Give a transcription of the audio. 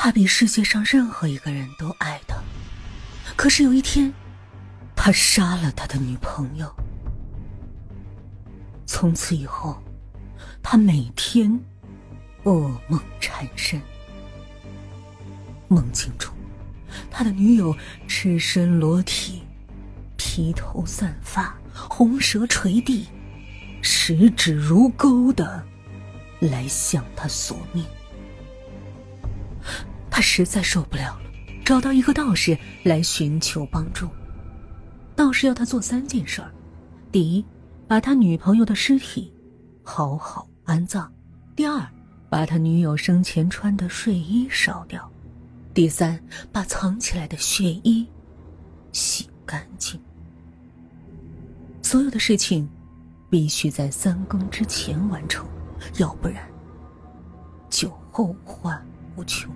他比世界上任何一个人都爱他。可是有一天，他杀了他的女朋友。从此以后，他每天噩梦缠身，梦境中，他的女友赤身裸体，披头散发，红舌垂地，十指如钩的来向他索命。他实在受不了了，找到一个道士来寻求帮助。道士要他做三件事儿：第一，把他女朋友的尸体好好安葬；第二，把他女友生前穿的睡衣烧掉；第三，把藏起来的血衣洗干净。所有的事情必须在三更之前完成，要不然就后患无穷。